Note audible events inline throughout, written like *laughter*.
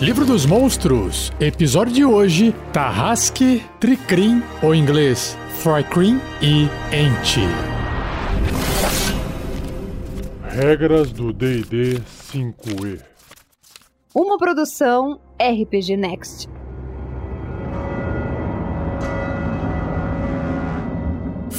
Livro dos Monstros, episódio de hoje: Tarrasque, Tricrim, ou em inglês Frykrim e Ente. Regras do DD 5E. Uma produção RPG Next.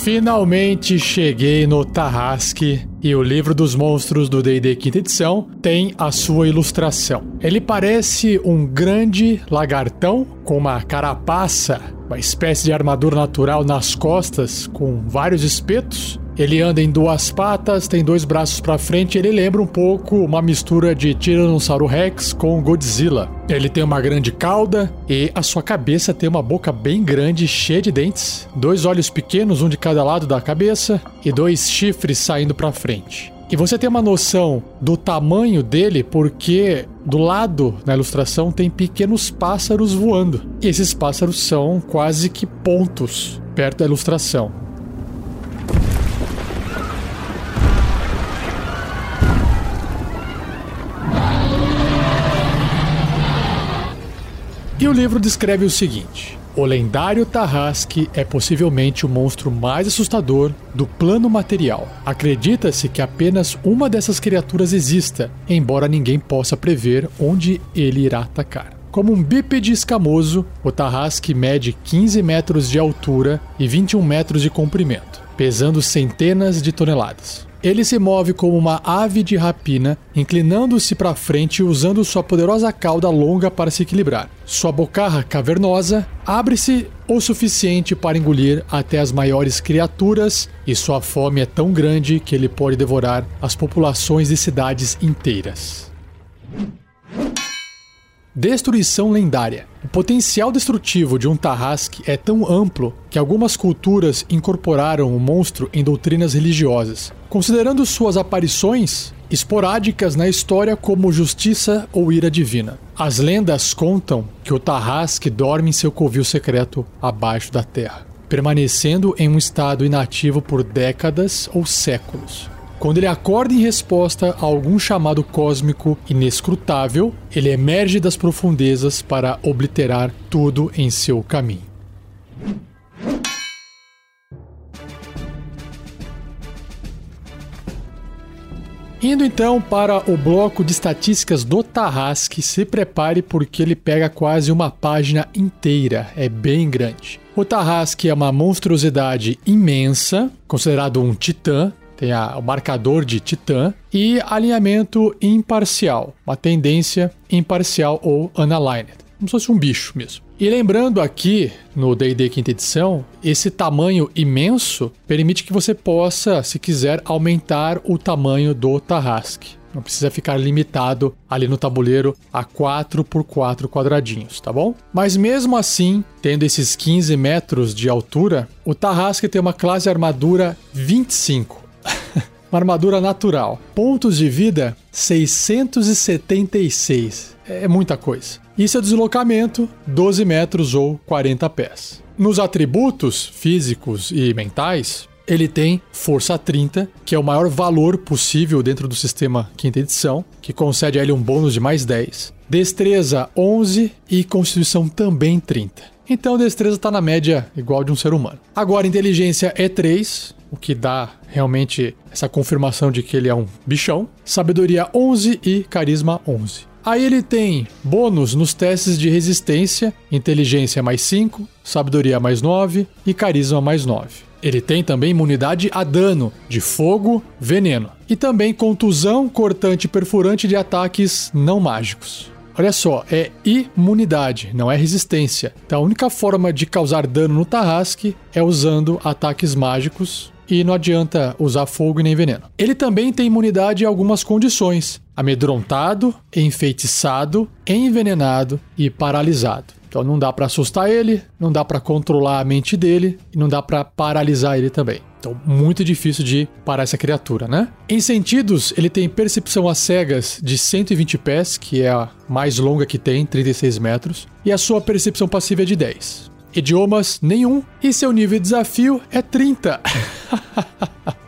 Finalmente cheguei no Tarrasque e o livro dos monstros do D&D quinta edição tem a sua ilustração. Ele parece um grande lagartão com uma carapaça, uma espécie de armadura natural nas costas com vários espetos ele anda em duas patas, tem dois braços para frente. Ele lembra um pouco uma mistura de Tiranossauro Rex com Godzilla. Ele tem uma grande cauda e a sua cabeça tem uma boca bem grande, cheia de dentes, dois olhos pequenos, um de cada lado da cabeça e dois chifres saindo para frente. E você tem uma noção do tamanho dele porque do lado na ilustração tem pequenos pássaros voando. E esses pássaros são quase que pontos perto da ilustração. E o livro descreve o seguinte: o lendário Tarrasque é possivelmente o monstro mais assustador do plano material. Acredita-se que apenas uma dessas criaturas exista, embora ninguém possa prever onde ele irá atacar. Como um bípede escamoso, o Tarrasque mede 15 metros de altura e 21 metros de comprimento, pesando centenas de toneladas. Ele se move como uma ave de rapina, inclinando-se para frente usando sua poderosa cauda longa para se equilibrar. Sua bocarra cavernosa abre-se o suficiente para engolir até as maiores criaturas, e sua fome é tão grande que ele pode devorar as populações de cidades inteiras. Destruição lendária. O potencial destrutivo de um Tarrasque é tão amplo que algumas culturas incorporaram o monstro em doutrinas religiosas, considerando suas aparições esporádicas na história como justiça ou ira divina. As lendas contam que o Tarrasque dorme em seu covil secreto abaixo da terra, permanecendo em um estado inativo por décadas ou séculos. Quando ele acorda em resposta a algum chamado cósmico inescrutável, ele emerge das profundezas para obliterar tudo em seu caminho. Indo então para o bloco de estatísticas do Tarrasque, se prepare porque ele pega quase uma página inteira, é bem grande. O Tarrasque é uma monstruosidade imensa, considerado um titã, tem a, o marcador de Titã e alinhamento imparcial, uma tendência imparcial ou unaligned, como se fosse um bicho mesmo. E lembrando aqui no D&D quinta edição, esse tamanho imenso permite que você possa, se quiser, aumentar o tamanho do Tarrasque. Não precisa ficar limitado ali no tabuleiro a 4 por 4 quadradinhos, tá bom? Mas mesmo assim, tendo esses 15 metros de altura, o Tarrasque tem uma classe armadura 25 *laughs* uma armadura natural. Pontos de vida 676. É muita coisa. E seu deslocamento 12 metros ou 40 pés. Nos atributos físicos e mentais, ele tem força 30, que é o maior valor possível dentro do sistema quinta edição, que concede a ele um bônus de mais 10. Destreza 11 e constituição também 30. Então destreza está na média igual de um ser humano. Agora inteligência é 3, o que dá realmente essa confirmação de que ele é um bichão. Sabedoria 11 e carisma 11. Aí ele tem bônus nos testes de resistência, inteligência mais 5, sabedoria mais 9 e carisma mais 9. Ele tem também imunidade a dano de fogo, veneno e também contusão cortante e perfurante de ataques não mágicos. Olha só, é imunidade, não é resistência. Então a única forma de causar dano no Tarrasque é usando ataques mágicos e não adianta usar fogo e nem veneno. Ele também tem imunidade a algumas condições: amedrontado, enfeitiçado, envenenado e paralisado. Então não dá para assustar ele, não dá para controlar a mente dele e não dá para paralisar ele também. Então, muito difícil de parar essa criatura, né? Em sentidos, ele tem percepção às cegas de 120 pés, que é a mais longa que tem, 36 metros, e a sua percepção passiva é de 10 idiomas nenhum e seu nível de desafio é 30. *laughs* *laughs*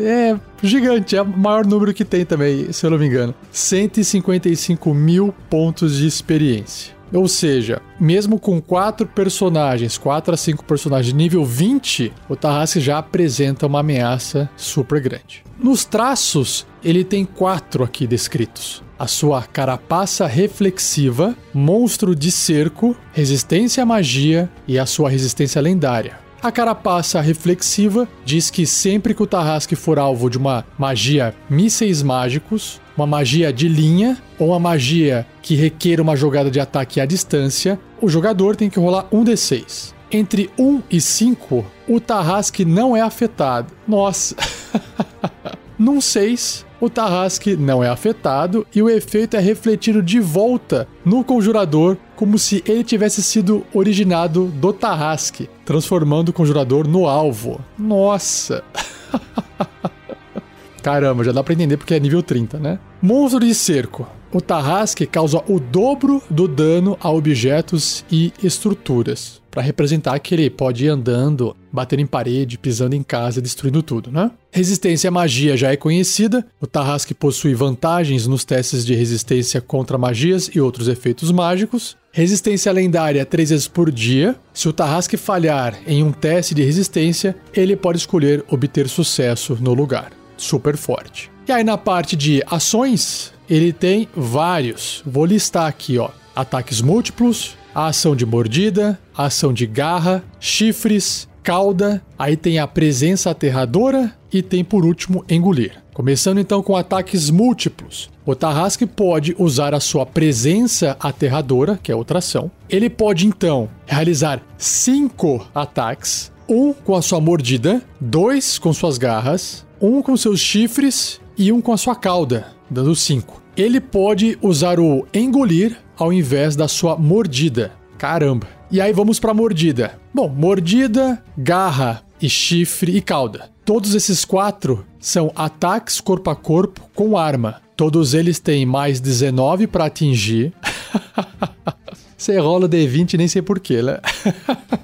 É gigante, é o maior número que tem também, se eu não me engano. 155 mil pontos de experiência. Ou seja, mesmo com quatro personagens, quatro a cinco personagens nível 20, o Tarrasque já apresenta uma ameaça super grande. Nos traços, ele tem quatro aqui descritos. A sua carapaça reflexiva, monstro de cerco, resistência à magia e a sua resistência lendária. A carapaça reflexiva diz que sempre que o Tarrasque for alvo de uma magia mísseis mágicos, uma magia de linha ou uma magia que requer uma jogada de ataque à distância, o jogador tem que rolar um D6. Entre 1 e 5, o Tarrasque não é afetado. Nossa! *laughs* Num 6, o Tarrasque não é afetado e o efeito é refletido de volta no conjurador, como se ele tivesse sido originado do Tarrasque, transformando o conjurador no alvo. Nossa! *laughs* Caramba, já dá pra entender porque é nível 30, né? Monstro de cerco. O Tarrasque causa o dobro do dano a objetos e estruturas, para representar que ele pode ir andando, batendo em parede, pisando em casa, destruindo tudo, né? Resistência à magia já é conhecida. O Tarrasque possui vantagens nos testes de resistência contra magias e outros efeitos mágicos. Resistência lendária três vezes por dia. Se o Tarrasque falhar em um teste de resistência, ele pode escolher obter sucesso no lugar. Super forte. E aí na parte de ações, ele tem vários. Vou listar aqui, ó. Ataques múltiplos, ação de mordida, ação de garra, chifres, cauda, aí tem a presença aterradora e tem por último engolir. Começando então com ataques múltiplos. O Tarrasque pode usar a sua presença aterradora, que é outra ação. Ele pode então realizar cinco ataques: um com a sua mordida, dois com suas garras, um com seus chifres e um com a sua cauda, dando 5. Ele pode usar o engolir ao invés da sua mordida. Caramba. E aí vamos para mordida. Bom, mordida, garra e chifre e cauda. Todos esses quatro são ataques corpo a corpo com arma. Todos eles têm mais 19 para atingir. *laughs* Você rola D20 nem sei porquê, né?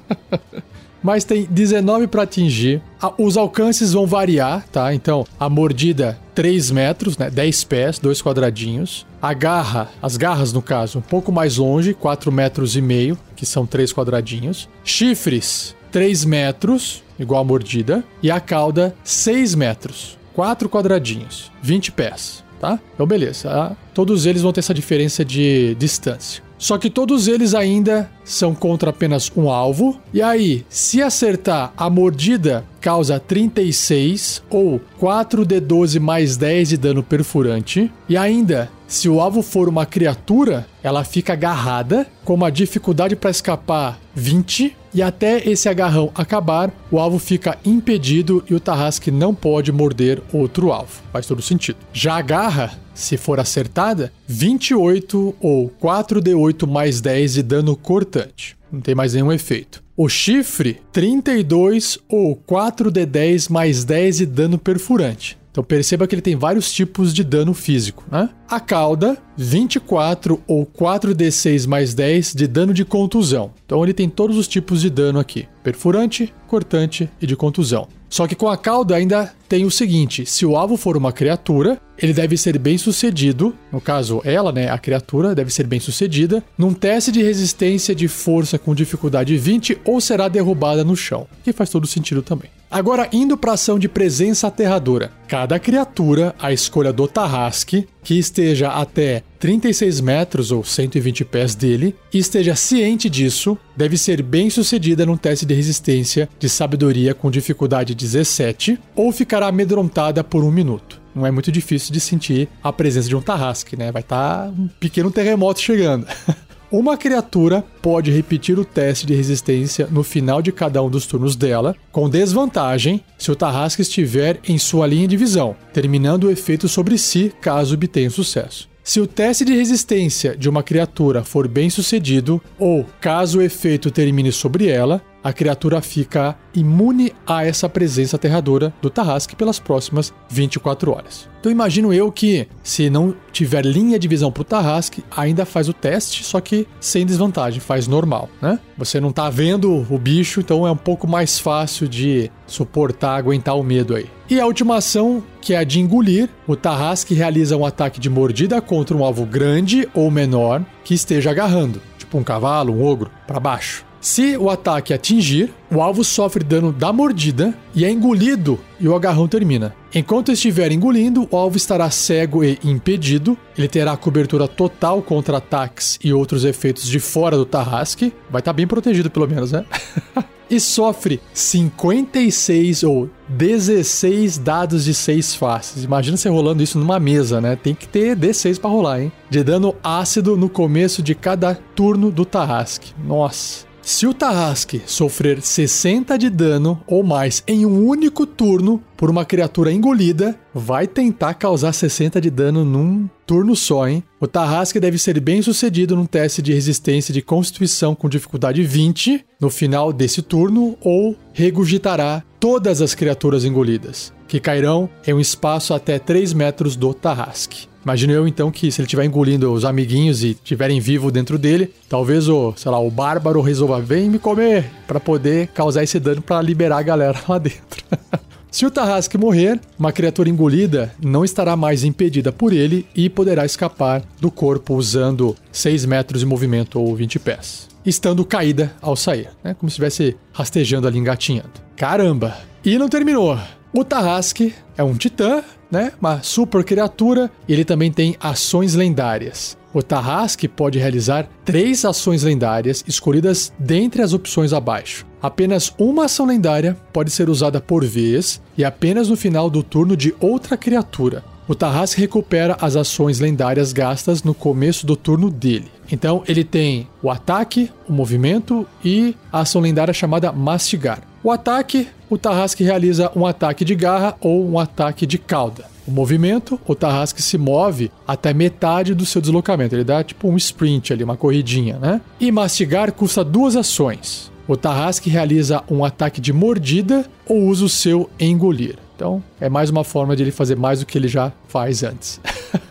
*laughs* mas tem 19 para atingir. Os alcances vão variar, tá? Então, a mordida 3 metros, né? 10 pés, dois quadradinhos. A garra, as garras no caso, um pouco mais longe, 4 metros e meio, que são 3 quadradinhos. Chifres, 3 metros, igual a mordida. E a cauda, 6 metros, 4 quadradinhos, 20 pés, tá? Então, beleza. Tá? Todos eles vão ter essa diferença de distância. Só que todos eles ainda são contra apenas um alvo. E aí, se acertar a mordida, causa 36 ou 4d12 mais 10 de dano perfurante. E ainda, se o alvo for uma criatura, ela fica agarrada, com uma dificuldade para escapar 20. E até esse agarrão acabar, o alvo fica impedido e o Tarrasque não pode morder outro alvo. Faz todo sentido. Já a garra, se for acertada, 28 ou 4d8 mais 10 de dano cortante. Não tem mais nenhum efeito. O chifre, 32 ou 4d10 mais 10 de dano perfurante. Então perceba que ele tem vários tipos de dano físico, né? A cauda, 24 ou 4d6 mais 10 de dano de contusão. Então ele tem todos os tipos de dano aqui: perfurante, cortante e de contusão. Só que com a cauda ainda tem o seguinte: se o alvo for uma criatura, ele deve ser bem sucedido, no caso ela, né, a criatura, deve ser bem sucedida, num teste de resistência de força com dificuldade 20 ou será derrubada no chão, que faz todo sentido também. Agora, indo para a ação de presença aterradora. Cada criatura, a escolha do Tarrasque, que esteja até 36 metros ou 120 pés dele e esteja ciente disso, deve ser bem sucedida num teste de resistência de sabedoria com dificuldade 17 ou ficará amedrontada por um minuto. Não é muito difícil de sentir a presença de um Tarrasque, né? Vai estar tá um pequeno terremoto chegando. *laughs* Uma criatura pode repetir o teste de resistência no final de cada um dos turnos dela, com desvantagem se o Tarrasque estiver em sua linha de visão, terminando o efeito sobre si caso obtenha sucesso. Se o teste de resistência de uma criatura for bem sucedido, ou caso o efeito termine sobre ela, a criatura fica imune a essa presença aterradora do Tarrasque pelas próximas 24 horas. Então imagino eu que se não tiver linha de visão pro Tarrasque, ainda faz o teste, só que sem desvantagem, faz normal, né? Você não tá vendo o bicho, então é um pouco mais fácil de suportar, aguentar o medo aí. E a última ação, que é a de engolir, o Tarrasque realiza um ataque de mordida contra um alvo grande ou menor que esteja agarrando, tipo um cavalo, um ogro, para baixo. Se o ataque atingir, o alvo sofre dano da mordida e é engolido e o agarrão termina. Enquanto estiver engolindo, o alvo estará cego e impedido. Ele terá cobertura total contra ataques e outros efeitos de fora do Tarrasque. Vai estar tá bem protegido, pelo menos, né? *laughs* e sofre 56 ou 16 dados de 6 faces. Imagina você rolando isso numa mesa, né? Tem que ter D6 para rolar, hein? De dano ácido no começo de cada turno do Tarrasque. Nossa. Se o Tarrasque sofrer 60 de dano ou mais em um único turno por uma criatura engolida, vai tentar causar 60 de dano num turno só, hein? O Tarrasque deve ser bem sucedido num teste de resistência de constituição com dificuldade 20 no final desse turno ou regurgitará todas as criaturas engolidas, que cairão em um espaço até 3 metros do Tarrasque. Imagino eu então que se ele estiver engolindo os amiguinhos e estiverem vivo dentro dele, talvez o, sei lá, o bárbaro resolva vem me comer para poder causar esse dano para liberar a galera lá dentro. *laughs* Se o Tarrasque morrer, uma criatura engolida não estará mais impedida por ele e poderá escapar do corpo usando 6 metros de movimento ou 20 pés, estando caída ao sair, né? como se estivesse rastejando ali, engatinhando. Caramba! E não terminou. O Tarrasque é um titã, né? Uma super criatura, e ele também tem ações lendárias. O Tarrasque pode realizar três ações lendárias escolhidas dentre as opções abaixo. Apenas uma ação lendária pode ser usada por vez e apenas no final do turno de outra criatura. O Tarrasque recupera as ações lendárias gastas no começo do turno dele. Então ele tem o ataque, o movimento e a ação lendária chamada Mastigar. O ataque, o Tarrasque realiza um ataque de garra ou um ataque de cauda. O movimento, o Tarrasque se move até metade do seu deslocamento. Ele dá tipo um sprint ali, uma corridinha, né? E mastigar custa duas ações. O Tarrasque realiza um ataque de mordida ou usa o seu engolir. Então, é mais uma forma de ele fazer mais do que ele já faz antes.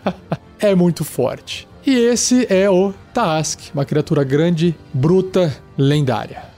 *laughs* é muito forte. E esse é o Tarrasque, uma criatura grande, bruta, lendária.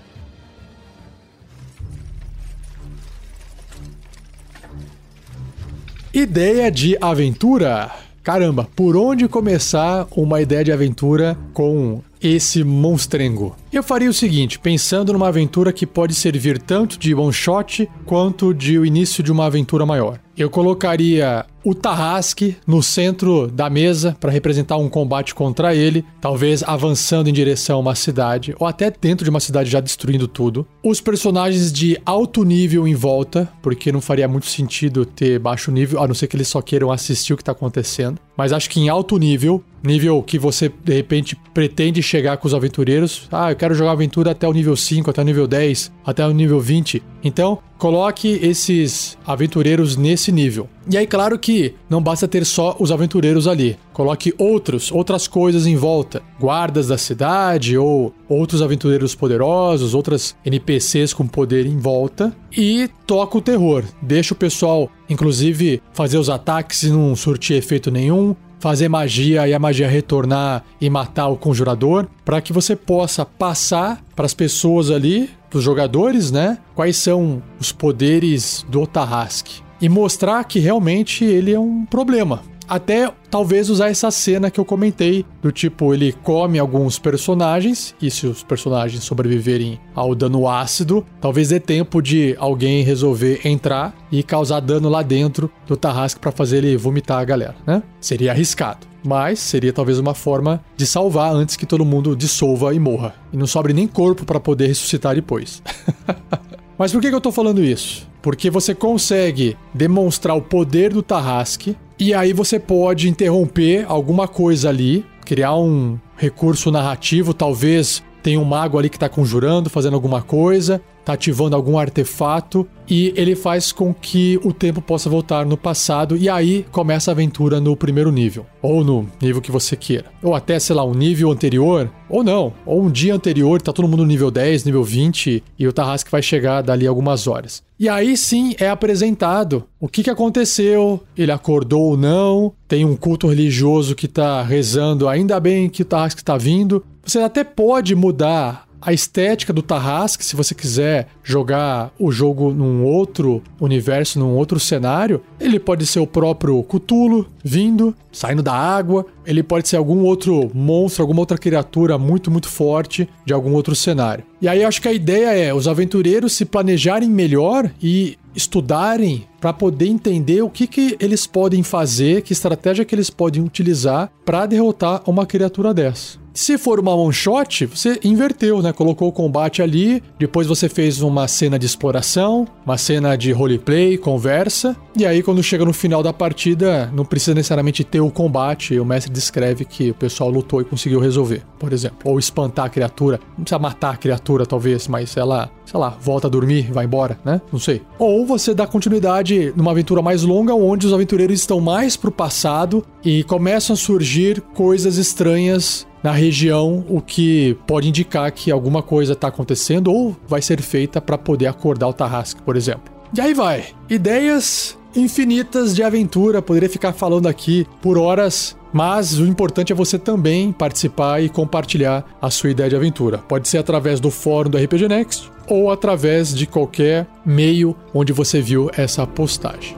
Ideia de aventura. Caramba, por onde começar uma ideia de aventura com esse monstrengo? Eu faria o seguinte, pensando numa aventura que pode servir tanto de one shot quanto de o início de uma aventura maior. Eu colocaria o Tarrasque no centro da mesa para representar um combate contra ele, talvez avançando em direção a uma cidade, ou até dentro de uma cidade já destruindo tudo. Os personagens de alto nível em volta, porque não faria muito sentido ter baixo nível, a não ser que eles só queiram assistir o que está acontecendo. Mas acho que em alto nível, nível que você de repente pretende chegar com os aventureiros. Ah, eu quero jogar aventura até o nível 5, até o nível 10, até o nível 20. Então, coloque esses aventureiros nesse nível. E aí, claro que não basta ter só os aventureiros ali. Coloque outros, outras coisas em volta. Guardas da cidade ou outros aventureiros poderosos, outras NPCs com poder em volta. E toca o terror. Deixa o pessoal, inclusive, fazer os ataques e não surtir efeito nenhum fazer magia e a magia retornar e matar o conjurador, para que você possa passar para as pessoas ali, dos jogadores, né? Quais são os poderes do Tarrasque e mostrar que realmente ele é um problema. Até talvez usar essa cena que eu comentei, do tipo, ele come alguns personagens, e se os personagens sobreviverem ao dano ácido, talvez dê tempo de alguém resolver entrar e causar dano lá dentro do Tarrasque para fazer ele vomitar a galera, né? Seria arriscado. Mas seria talvez uma forma de salvar antes que todo mundo dissolva e morra. E não sobre nem corpo para poder ressuscitar depois. *laughs* Mas por que, eu tô falando isso? Porque você consegue demonstrar o poder do Tarrasque e aí você pode interromper alguma coisa ali, criar um recurso narrativo, talvez tem um mago ali que está conjurando, fazendo alguma coisa, tá ativando algum artefato e ele faz com que o tempo possa voltar no passado e aí começa a aventura no primeiro nível, ou no nível que você queira, ou até, sei lá, um nível anterior, ou não, ou um dia anterior, tá todo mundo no nível 10, nível 20 e o Tarrasque vai chegar dali algumas horas. E aí sim é apresentado o que, que aconteceu, ele acordou ou não, tem um culto religioso que tá rezando, ainda bem que o Tarrasque está vindo. Você até pode mudar a estética do Tarrasque, se você quiser jogar o jogo num outro universo, num outro cenário, ele pode ser o próprio Cthulhu vindo, saindo da água, ele pode ser algum outro monstro, alguma outra criatura muito, muito forte de algum outro cenário. E aí acho que a ideia é os aventureiros se planejarem melhor e estudarem para poder entender o que, que eles podem fazer, que estratégia que eles podem utilizar para derrotar uma criatura dessa. Se for uma one shot, você inverteu, né? Colocou o combate ali, depois você fez uma cena de exploração, uma cena de roleplay, conversa, e aí quando chega no final da partida, não precisa necessariamente ter o combate, o mestre descreve que o pessoal lutou e conseguiu resolver, por exemplo. Ou espantar a criatura, não precisa matar a criatura talvez, mas ela, sei lá, volta a dormir, vai embora, né? Não sei. Ou você dá continuidade numa aventura mais longa, onde os aventureiros estão mais pro passado e começam a surgir coisas estranhas na região, o que pode indicar que alguma coisa está acontecendo ou vai ser feita para poder acordar o Tarrasque, por exemplo. E aí vai. Ideias infinitas de aventura, poderia ficar falando aqui por horas, mas o importante é você também participar e compartilhar a sua ideia de aventura. Pode ser através do fórum do RPG Next ou através de qualquer meio onde você viu essa postagem.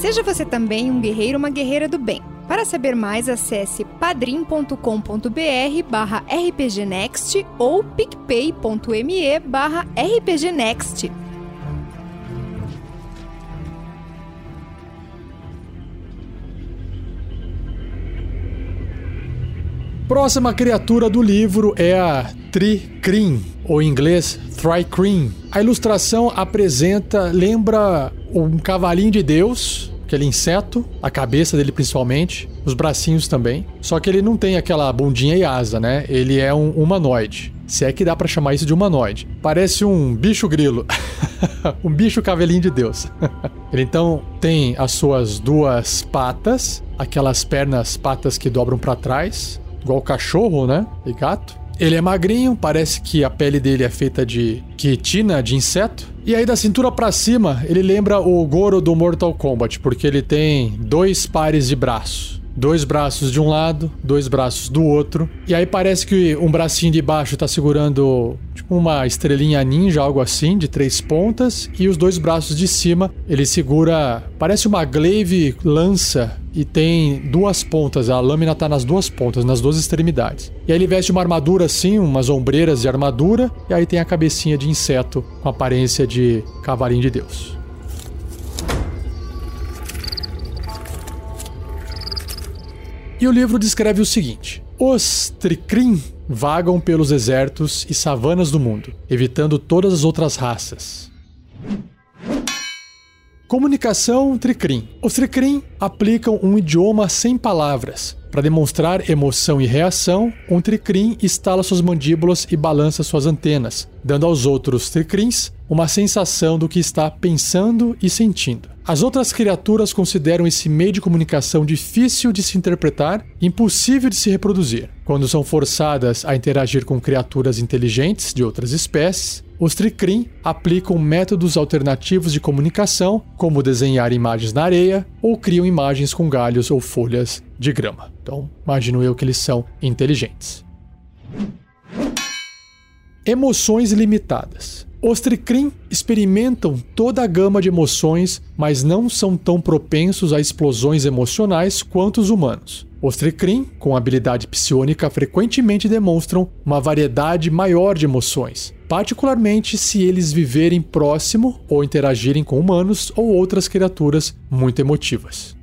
Seja você também um guerreiro ou uma guerreira do bem. Para saber mais, acesse padrim.com.br barra rpgnext ou picpay.me barra rpgnext. Próxima criatura do livro é a Tricrin, ou em inglês Thrycrin. A ilustração apresenta, lembra um cavalinho de Deus, aquele inseto, a cabeça dele principalmente, os bracinhos também. Só que ele não tem aquela bundinha e asa, né? Ele é um humanoide. Se é que dá para chamar isso de humanoide. Parece um bicho grilo. *laughs* um bicho cavelinho de Deus. *laughs* ele então tem as suas duas patas, aquelas pernas, patas que dobram para trás, igual cachorro, né? E gato. Ele é magrinho, parece que a pele dele é feita de quitina, de inseto. E aí da cintura para cima, ele lembra o Goro do Mortal Kombat, porque ele tem dois pares de braços. Dois braços de um lado, dois braços do outro. E aí parece que um bracinho de baixo tá segurando tipo uma estrelinha ninja, algo assim, de três pontas. E os dois braços de cima, ele segura. Parece uma glaive lança e tem duas pontas. A lâmina tá nas duas pontas, nas duas extremidades. E aí ele veste uma armadura assim, umas ombreiras de armadura. E aí tem a cabecinha de inseto com aparência de cavalinho de Deus. E o livro descreve o seguinte: Os Tricrim vagam pelos desertos e savanas do mundo, evitando todas as outras raças. Comunicação Tricrim. Os Tricrim aplicam um idioma sem palavras. Para demonstrar emoção e reação, um Tricrim estala suas mandíbulas e balança suas antenas, dando aos outros Tricrims uma sensação do que está pensando e sentindo. As outras criaturas consideram esse meio de comunicação difícil de se interpretar impossível de se reproduzir. Quando são forçadas a interagir com criaturas inteligentes de outras espécies, os Tricrim aplicam métodos alternativos de comunicação, como desenhar imagens na areia ou criam imagens com galhos ou folhas de grama. Então, imagino eu que eles são inteligentes. Emoções limitadas. Os Tricrim experimentam toda a gama de emoções, mas não são tão propensos a explosões emocionais quanto os humanos. Os Tricrim, com habilidade psionica, frequentemente demonstram uma variedade maior de emoções, particularmente se eles viverem próximo ou interagirem com humanos ou outras criaturas muito emotivas.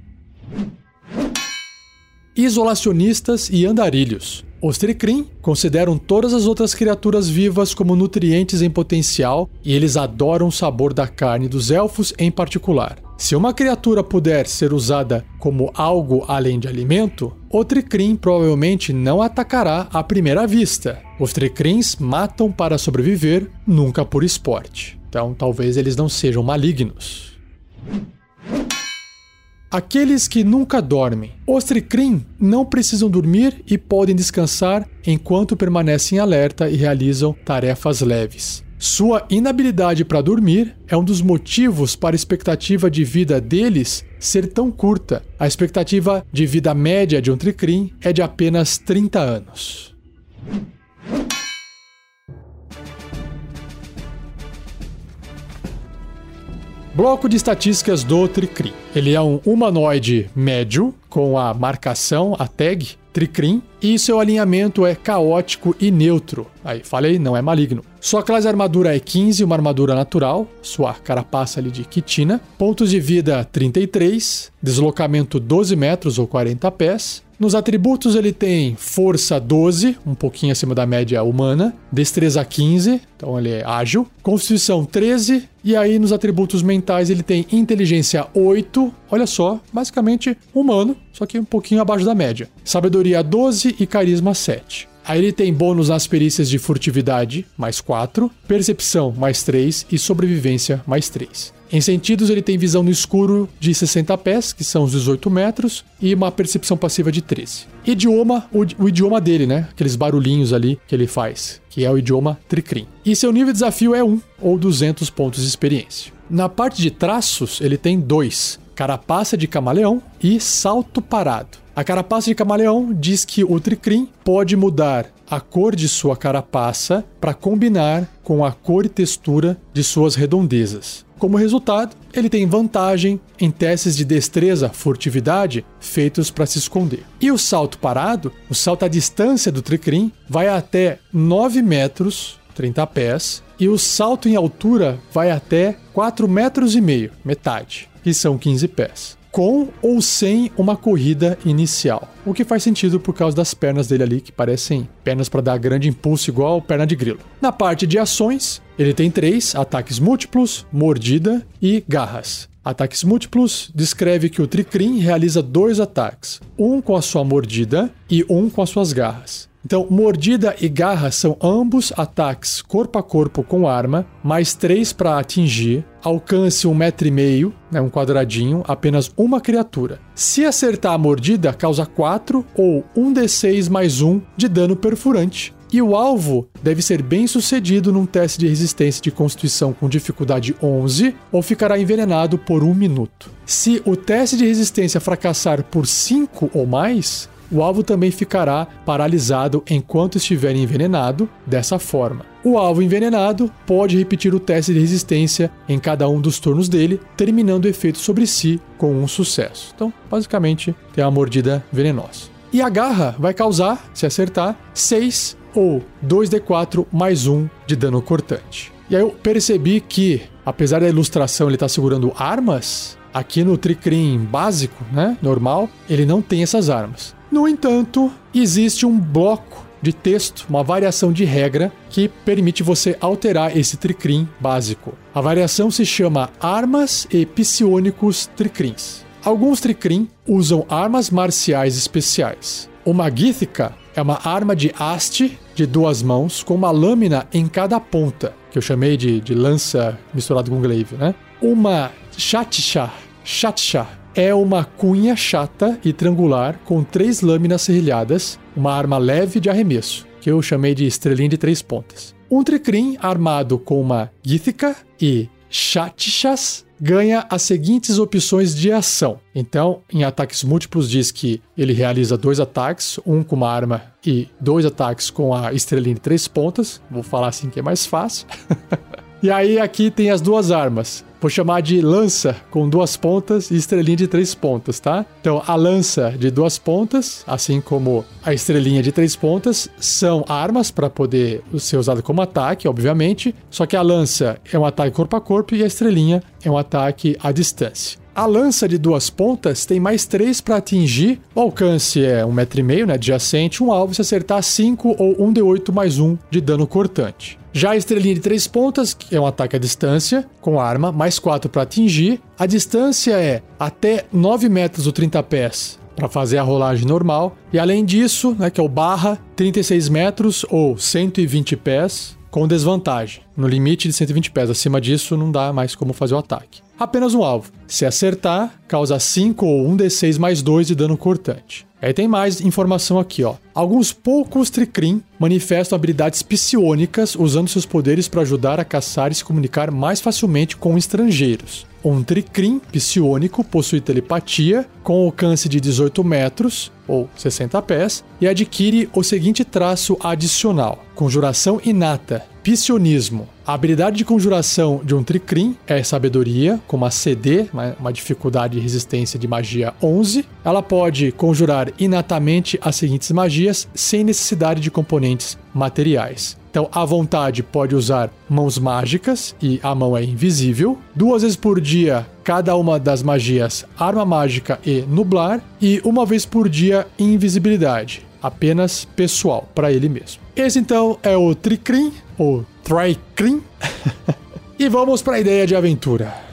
Isolacionistas e andarilhos. Os Tricrim consideram todas as outras criaturas vivas como nutrientes em potencial e eles adoram o sabor da carne dos elfos em particular. Se uma criatura puder ser usada como algo além de alimento, o Tricrim provavelmente não atacará à primeira vista. Os Tricrins matam para sobreviver, nunca por esporte. Então talvez eles não sejam malignos. Aqueles que nunca dormem. Os Tricrim não precisam dormir e podem descansar enquanto permanecem alerta e realizam tarefas leves. Sua inabilidade para dormir é um dos motivos para a expectativa de vida deles ser tão curta. A expectativa de vida média de um Tricrim é de apenas 30 anos. Bloco de estatísticas do Tricrim. Ele é um humanoide médio, com a marcação, a tag, Tricrim, e seu alinhamento é caótico e neutro. Aí, falei, não é maligno. Sua classe armadura é 15, uma armadura natural, sua carapaça ali de quitina. Pontos de vida 33, deslocamento 12 metros ou 40 pés, nos atributos ele tem força 12, um pouquinho acima da média humana, destreza 15, então ele é ágil, constituição 13, e aí nos atributos mentais ele tem inteligência 8, olha só, basicamente humano, só que um pouquinho abaixo da média. Sabedoria 12 e carisma 7. Aí ele tem bônus nas perícias de furtividade, mais 4, percepção, mais 3 e sobrevivência, mais 3. Em sentidos, ele tem visão no escuro de 60 pés, que são os 18 metros, e uma percepção passiva de 13. Idioma, o, o idioma dele, né? Aqueles barulhinhos ali que ele faz, que é o idioma Tricrim. E seu nível de desafio é 1 ou 200 pontos de experiência. Na parte de traços, ele tem dois: carapaça de camaleão e salto parado. A carapaça de camaleão diz que o Tricrim pode mudar a cor de sua carapaça para combinar com a cor e textura de suas redondezas. Como resultado, ele tem vantagem em testes de destreza, furtividade feitos para se esconder. E o salto parado, o salto à distância do Tricrim, vai até 9 metros, 30 pés, e o salto em altura vai até 4 metros e meio, metade, que são 15 pés com ou sem uma corrida inicial. O que faz sentido por causa das pernas dele ali, que parecem pernas para dar grande impulso, igual perna de grilo. Na parte de ações, ele tem três: ataques múltiplos, mordida e garras. Ataques múltiplos descreve que o Tricrim realiza dois ataques, um com a sua mordida e um com as suas garras. Então, mordida e garra são ambos ataques corpo a corpo com arma, mais três para atingir, alcance um metro e meio, né, um quadradinho, apenas uma criatura. Se acertar a mordida, causa 4 ou 1d6 mais 1 de dano perfurante. E o alvo deve ser bem sucedido num teste de resistência de constituição com dificuldade 11 ou ficará envenenado por um minuto. Se o teste de resistência fracassar por 5 ou mais, o alvo também ficará paralisado enquanto estiver envenenado dessa forma. O alvo envenenado pode repetir o teste de resistência em cada um dos turnos dele, terminando o efeito sobre si com um sucesso. Então, basicamente, tem uma mordida venenosa. E a garra vai causar, se acertar, 6 ou 2d4 mais 1 de dano cortante. E aí eu percebi que, apesar da ilustração ele estar tá segurando armas, aqui no Tricrim básico, né, normal, ele não tem essas armas. No entanto, existe um bloco de texto, uma variação de regra que permite você alterar esse tricrim básico. A variação se chama Armas e Tricrins. Alguns tricrim usam armas marciais especiais. Uma Githica é uma arma de haste de duas mãos com uma lâmina em cada ponta, que eu chamei de, de lança misturado com glaive, né? Uma Shatisha, Shatisha é uma cunha chata e triangular com três lâminas serrilhadas, uma arma leve de arremesso, que eu chamei de estrelinha de três pontas. Um tricrim armado com uma Githica e Chatchas ganha as seguintes opções de ação. Então, em ataques múltiplos, diz que ele realiza dois ataques, um com uma arma e dois ataques com a estrelinha de três pontas. Vou falar assim que é mais fácil. *laughs* e aí, aqui tem as duas armas. Vou chamar de lança com duas pontas e estrelinha de três pontas, tá? Então, a lança de duas pontas, assim como a estrelinha de três pontas, são armas para poder ser usada como ataque, obviamente. Só que a lança é um ataque corpo a corpo e a estrelinha é um ataque à distância. A lança de duas pontas tem mais três para atingir. O alcance é um metro e meio, né? Adjacente, um alvo se acertar 5 ou 1 um D8 mais 1 um de dano cortante. Já a estrelinha de três pontas, que é um ataque à distância, com arma, mais 4 para atingir. A distância é até 9 metros ou 30 pés para fazer a rolagem normal. E além disso, né, que é o barra, 36 metros ou 120 pés, com desvantagem. No limite de 120 pés, acima disso não dá mais como fazer o ataque. Apenas um alvo. Se acertar, causa 5 ou 1d6 mais 2 de dano cortante. Aí tem mais informação aqui, ó. Alguns poucos Tricrim manifestam habilidades psionicas usando seus poderes para ajudar a caçar e se comunicar mais facilmente com estrangeiros. Um Tricrim psionico possui telepatia com alcance de 18 metros ou 60 pés e adquire o seguinte traço adicional: conjuração inata, psionismo. A habilidade de conjuração de um Tricrim é sabedoria, com uma CD, uma dificuldade de resistência de magia 11. Ela pode conjurar inatamente as seguintes magias sem necessidade de componentes materiais. Então, à vontade pode usar mãos mágicas e a mão é invisível. Duas vezes por dia, cada uma das magias arma mágica e nublar. E uma vez por dia, invisibilidade. Apenas pessoal, para ele mesmo. Esse então é o Tricrim, ou Tricrim. *laughs* e vamos para a ideia de aventura.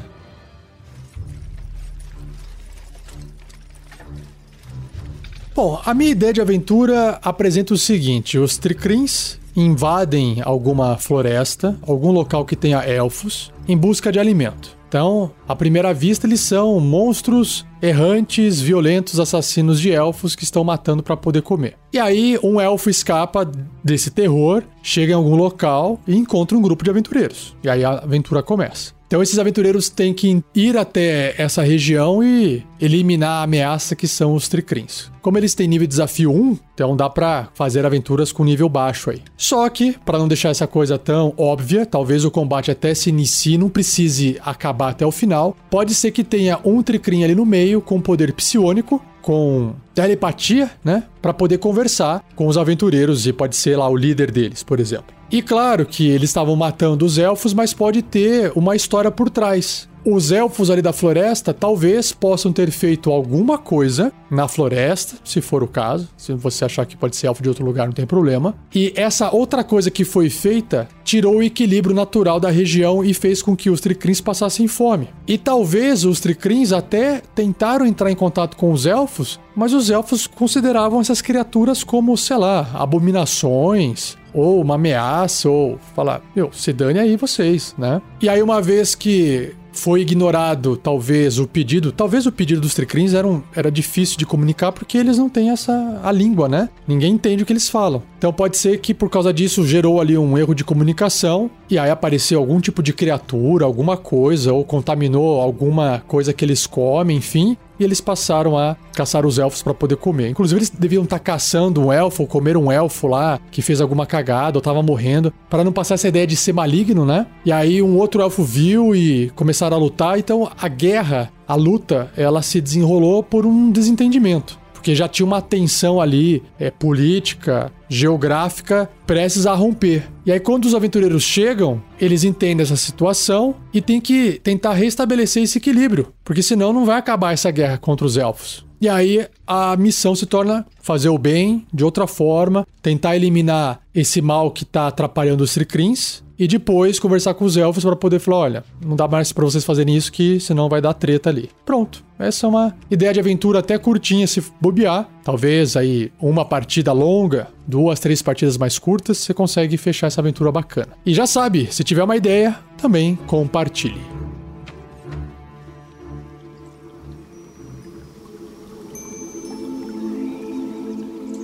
Bom, a minha ideia de aventura apresenta o seguinte: os Tricrins invadem alguma floresta, algum local que tenha elfos, em busca de alimento. Então, à primeira vista, eles são monstros errantes, violentos assassinos de elfos que estão matando para poder comer. E aí, um elfo escapa desse terror, chega em algum local e encontra um grupo de aventureiros. E aí a aventura começa. Então esses aventureiros têm que ir até essa região e eliminar a ameaça que são os tricrins. Como eles têm nível de desafio 1, então dá para fazer aventuras com nível baixo aí. Só que, para não deixar essa coisa tão óbvia, talvez o combate até se inicie, não precise acabar até o final. Pode ser que tenha um tricrim ali no meio com poder psionico, com telepatia, né, para poder conversar com os aventureiros e pode ser lá o líder deles, por exemplo. E claro que eles estavam matando os elfos, mas pode ter uma história por trás. Os elfos ali da floresta talvez possam ter feito alguma coisa na floresta, se for o caso. Se você achar que pode ser elfo de outro lugar, não tem problema. E essa outra coisa que foi feita tirou o equilíbrio natural da região e fez com que os tricrins passassem fome. E talvez os tricrins até tentaram entrar em contato com os elfos, mas os elfos consideravam essas criaturas como, sei lá, abominações, ou uma ameaça, ou falar, meu, se dane aí vocês, né? E aí, uma vez que foi ignorado, talvez, o pedido, talvez o pedido dos Tricrins era, um, era difícil de comunicar porque eles não têm essa a língua, né? Ninguém entende o que eles falam. Então pode ser que por causa disso gerou ali um erro de comunicação e aí apareceu algum tipo de criatura, alguma coisa, ou contaminou alguma coisa que eles comem, enfim, e eles passaram a caçar os elfos para poder comer. Inclusive, eles deviam estar tá caçando um elfo, ou comer um elfo lá que fez alguma cagada ou tava morrendo, para não passar essa ideia de ser maligno, né? E aí um outro elfo viu e começaram a lutar. Então a guerra, a luta, ela se desenrolou por um desentendimento porque já tinha uma tensão ali é, política, geográfica, prestes a romper. E aí, quando os aventureiros chegam, eles entendem essa situação e tem que tentar restabelecer esse equilíbrio, porque senão não vai acabar essa guerra contra os elfos. E aí a missão se torna fazer o bem de outra forma, tentar eliminar esse mal que está atrapalhando os Tricrins e depois conversar com os elfos para poder falar, olha, não dá mais para vocês fazerem isso que senão vai dar treta ali. Pronto. Essa é uma ideia de aventura até curtinha se bobear. Talvez aí uma partida longa, duas, três partidas mais curtas, você consegue fechar essa aventura bacana. E já sabe, se tiver uma ideia, também compartilhe.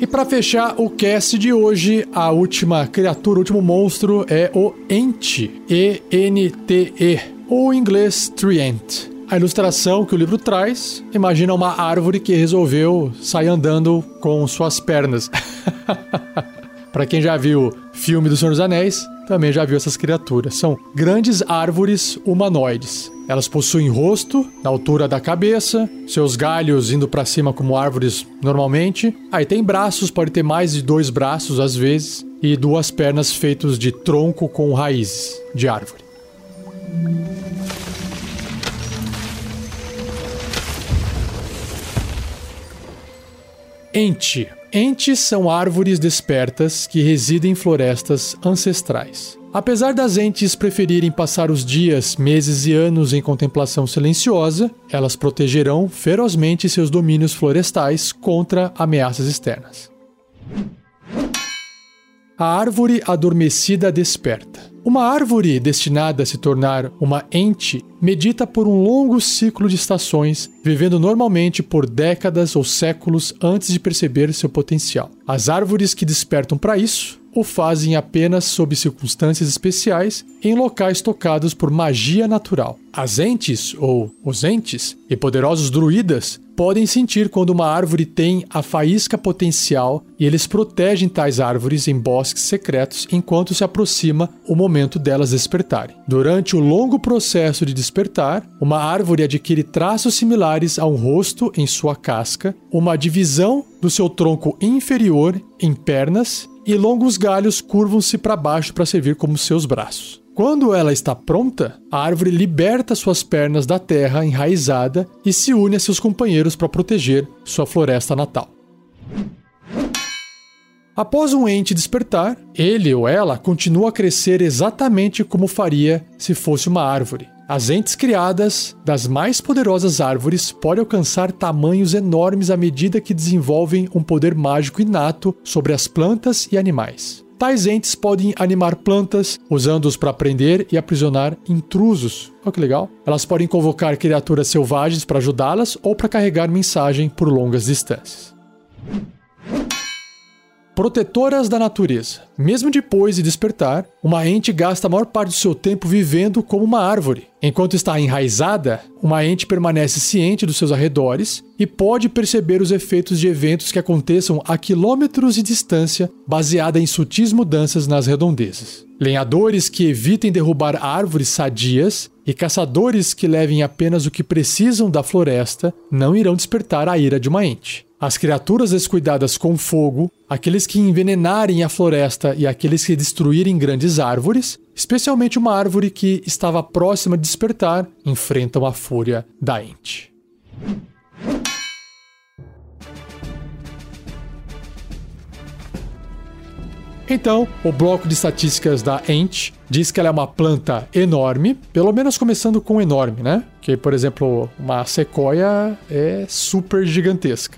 E para fechar o cast de hoje, a última criatura, o último monstro é o Ent, E-N-T-E, ou em inglês Trient. A ilustração que o livro traz imagina uma árvore que resolveu sair andando com suas pernas. *laughs* para quem já viu filme do Senhor dos Anéis, também já viu essas criaturas. São grandes árvores humanoides. Elas possuem rosto na altura da cabeça, seus galhos indo para cima como árvores normalmente. Aí tem braços, pode ter mais de dois braços às vezes, e duas pernas feitos de tronco com raízes de árvore. Ente. Entes são árvores despertas que residem em florestas ancestrais. Apesar das entes preferirem passar os dias, meses e anos em contemplação silenciosa, elas protegerão ferozmente seus domínios florestais contra ameaças externas. A árvore adormecida desperta. Uma árvore destinada a se tornar uma ente medita por um longo ciclo de estações, vivendo normalmente por décadas ou séculos antes de perceber seu potencial. As árvores que despertam para isso o fazem apenas sob circunstâncias especiais em locais tocados por magia natural. As entes, ou os entes, e poderosos druidas podem sentir quando uma árvore tem a faísca potencial e eles protegem tais árvores em bosques secretos enquanto se aproxima o momento delas despertarem. Durante o longo processo de despertar, uma árvore adquire traços similares a um rosto em sua casca, uma divisão do seu tronco inferior em pernas e longos galhos curvam-se para baixo para servir como seus braços. Quando ela está pronta, a árvore liberta suas pernas da terra enraizada e se une a seus companheiros para proteger sua floresta natal. Após um ente despertar, ele ou ela continua a crescer exatamente como faria se fosse uma árvore. As entes criadas das mais poderosas árvores podem alcançar tamanhos enormes à medida que desenvolvem um poder mágico inato sobre as plantas e animais. Tais entes podem animar plantas, usando-os para prender e aprisionar intrusos. Olha que legal. Elas podem convocar criaturas selvagens para ajudá-las ou para carregar mensagem por longas distâncias protetoras da natureza. Mesmo depois de despertar, uma ente gasta a maior parte do seu tempo vivendo como uma árvore. Enquanto está enraizada, uma ente permanece ciente dos seus arredores e pode perceber os efeitos de eventos que aconteçam a quilômetros de distância, baseada em sutis mudanças nas redondezas. Lenhadores que evitem derrubar árvores sadias e caçadores que levem apenas o que precisam da floresta não irão despertar a ira de uma ente. As criaturas descuidadas com fogo, aqueles que envenenarem a floresta e aqueles que destruírem grandes árvores, especialmente uma árvore que estava próxima de despertar, enfrentam a fúria da ente. Então, o bloco de estatísticas da Ent diz que ela é uma planta enorme, pelo menos começando com enorme, né? Que, por exemplo, uma sequoia é super gigantesca.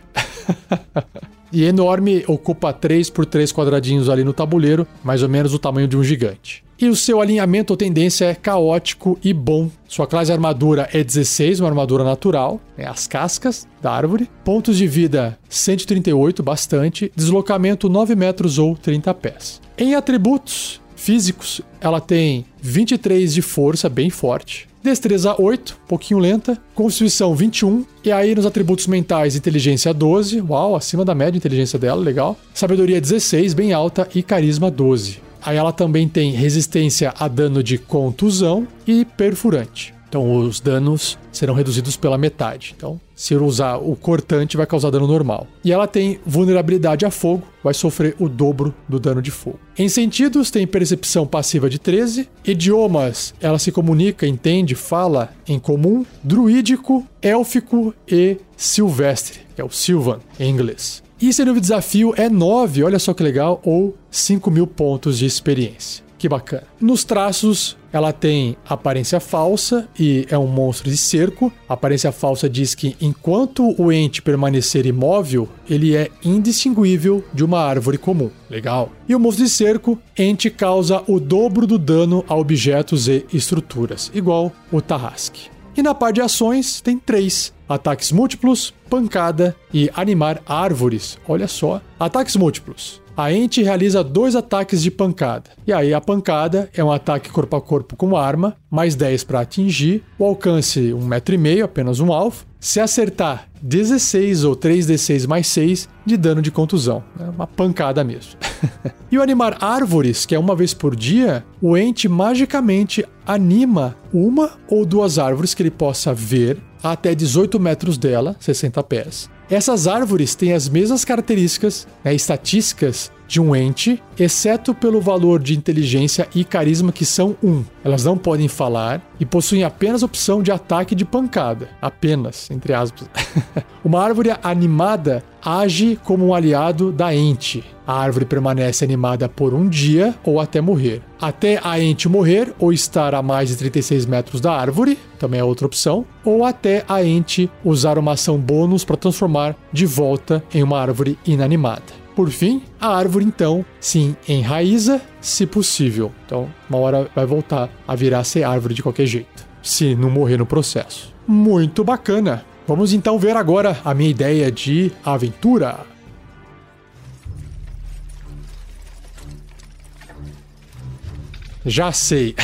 *laughs* e enorme ocupa 3 por 3 quadradinhos ali no tabuleiro, mais ou menos o tamanho de um gigante. E o seu alinhamento ou tendência é caótico e bom. Sua classe armadura é 16, uma armadura natural, é as cascas da árvore. Pontos de vida 138, bastante. Deslocamento 9 metros ou 30 pés. Em atributos físicos, ela tem 23 de força, bem forte. Destreza 8, pouquinho lenta. Constituição 21. E aí nos atributos mentais, inteligência 12. Uau, acima da média inteligência dela, legal. Sabedoria 16, bem alta. E carisma 12. Aí ela também tem resistência a dano de contusão e perfurante. Então os danos serão reduzidos pela metade. Então, se eu usar o cortante, vai causar dano normal. E ela tem vulnerabilidade a fogo, vai sofrer o dobro do dano de fogo. Em sentidos, tem percepção passiva de 13. Idiomas, ela se comunica, entende, fala em comum, druídico, élfico e silvestre, que é o Sylvan em inglês. E seu novo desafio é 9, olha só que legal, ou 5 mil pontos de experiência. Que bacana. Nos traços, ela tem aparência falsa e é um monstro de cerco. A aparência falsa diz que enquanto o ente permanecer imóvel, ele é indistinguível de uma árvore comum. Legal. E o monstro de cerco, ente causa o dobro do dano a objetos e estruturas, igual o Tarrasque. E na parte de ações tem três: ataques múltiplos, pancada e animar árvores. Olha só. Ataques múltiplos. A ente realiza dois ataques de pancada. E aí a pancada é um ataque corpo a corpo com arma, mais 10 para atingir, o alcance 1,5m, apenas um alvo. Se acertar 16 ou 3d6 mais 6 de dano de contusão. É uma pancada mesmo. *laughs* e o animar árvores, que é uma vez por dia, o ente magicamente anima uma ou duas árvores que ele possa ver até 18 metros dela, 60 pés. Essas árvores têm as mesmas características, né, estatísticas de um ente, exceto pelo valor de inteligência e carisma que são 1. Elas não podem falar e possuem apenas opção de ataque de pancada. Apenas, entre aspas. *laughs* Uma árvore animada age como um aliado da ente. A árvore permanece animada por um dia ou até morrer. Até a ente morrer ou estar a mais de 36 metros da árvore, também é outra opção, ou até a ente usar uma ação bônus para transformar de volta em uma árvore inanimada. Por fim, a árvore então se enraiza, se possível. Então, uma hora vai voltar a virar ser árvore de qualquer jeito, se não morrer no processo. Muito bacana. Vamos então ver agora a minha ideia de aventura. Já sei.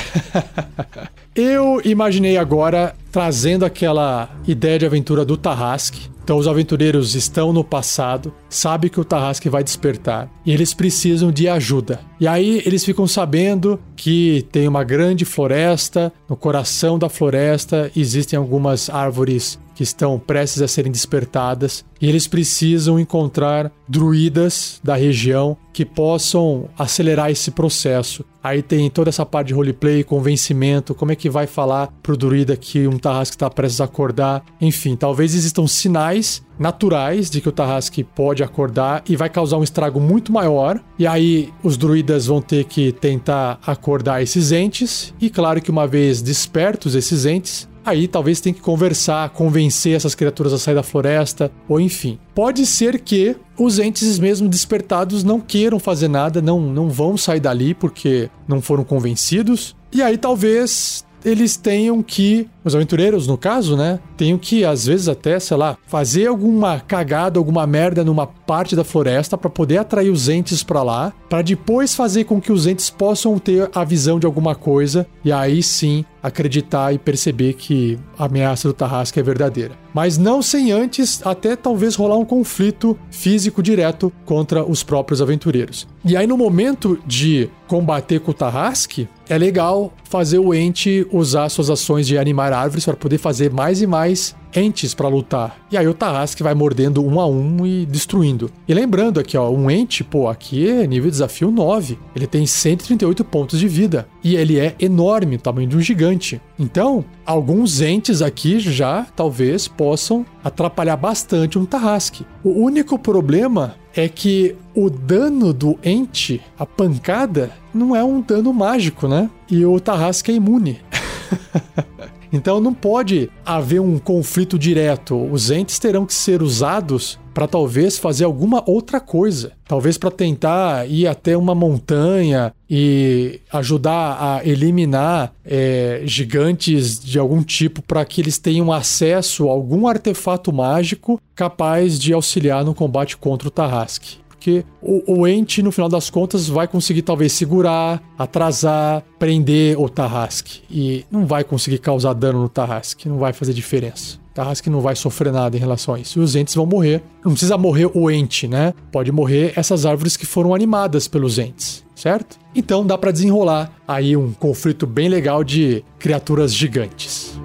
*laughs* Eu imaginei agora trazendo aquela ideia de aventura do Tarrasque. Então os aventureiros estão no passado, sabem que o Tarrasque vai despertar e eles precisam de ajuda. E aí eles ficam sabendo que tem uma grande floresta, no coração da floresta existem algumas árvores que estão prestes a serem despertadas e eles precisam encontrar druidas da região que possam acelerar esse processo. Aí tem toda essa parte de roleplay, convencimento, como é que vai falar pro druida que um Tarrasque está prestes a acordar. Enfim, talvez existam sinais naturais de que o Tarrasque pode acordar e vai causar um estrago muito maior. E aí os druidas vão ter que tentar acordar esses entes. E claro que uma vez despertos esses entes, Aí talvez tenha que conversar, convencer essas criaturas a sair da floresta, ou enfim. Pode ser que os entes mesmo despertados não queiram fazer nada, não, não vão sair dali porque não foram convencidos. E aí talvez eles tenham que, os aventureiros no caso, né, tenham que às vezes até, sei lá, fazer alguma cagada, alguma merda numa parte da floresta para poder atrair os entes para lá, para depois fazer com que os entes possam ter a visão de alguma coisa e aí sim acreditar e perceber que a ameaça do Tarrasque é verdadeira. Mas não sem antes até talvez rolar um conflito físico direto contra os próprios aventureiros. E aí no momento de combater com o Tarrasque, é legal fazer o ente usar suas ações de animar árvores para poder fazer mais e mais entes para lutar. E aí o Tarrasque vai mordendo um a um e destruindo. E lembrando aqui, ó, um ente, pô, aqui é nível desafio 9. Ele tem 138 pontos de vida. E ele é enorme, tamanho de um gigante. Então, alguns entes aqui já talvez possam atrapalhar bastante um Tarrasque. O único problema é que o dano do ente, a pancada, não é um dano mágico, né? E o Tarrasque é imune. *laughs* Então não pode haver um conflito direto. Os entes terão que ser usados para talvez fazer alguma outra coisa. Talvez para tentar ir até uma montanha e ajudar a eliminar é, gigantes de algum tipo para que eles tenham acesso a algum artefato mágico capaz de auxiliar no combate contra o Tarrasque porque o, o, ente, no final das contas, vai conseguir talvez segurar, atrasar, prender o Tarrasque. E não vai conseguir causar dano no Tarrasque, não vai fazer diferença. Tarrasque não vai sofrer nada em relação a isso. E os entes vão morrer. Não precisa morrer o ente, né? Pode morrer essas árvores que foram animadas pelos entes, certo? Então dá para desenrolar aí um conflito bem legal de criaturas gigantes.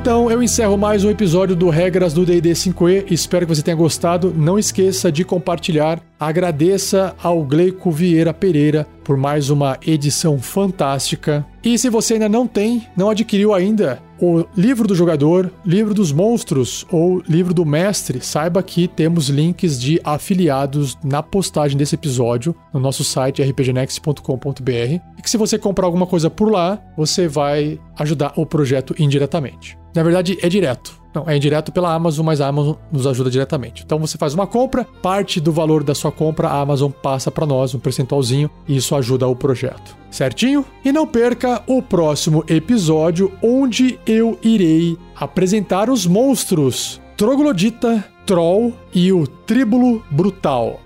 Então eu encerro mais um episódio do Regras do DD 5E. Espero que você tenha gostado. Não esqueça de compartilhar. Agradeça ao Gleico Vieira Pereira por mais uma edição fantástica. E se você ainda não tem, não adquiriu ainda o livro do jogador, livro dos monstros ou livro do mestre, saiba que temos links de afiliados na postagem desse episódio no nosso site rpgnext.com.br e que se você comprar alguma coisa por lá, você vai ajudar o projeto indiretamente. Na verdade, é direto. Não, é indireto pela Amazon, mas a Amazon nos ajuda diretamente. Então você faz uma compra, parte do valor da sua compra a Amazon passa para nós, um percentualzinho, e isso ajuda o projeto. Certinho? E não perca o próximo episódio, onde eu irei apresentar os monstros Troglodita, Troll e o Tríbulo Brutal.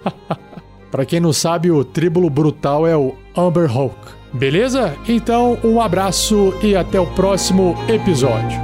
*laughs* para quem não sabe, o Tríbulo Brutal é o Amber Hulk. Beleza? Então, um abraço e até o próximo episódio.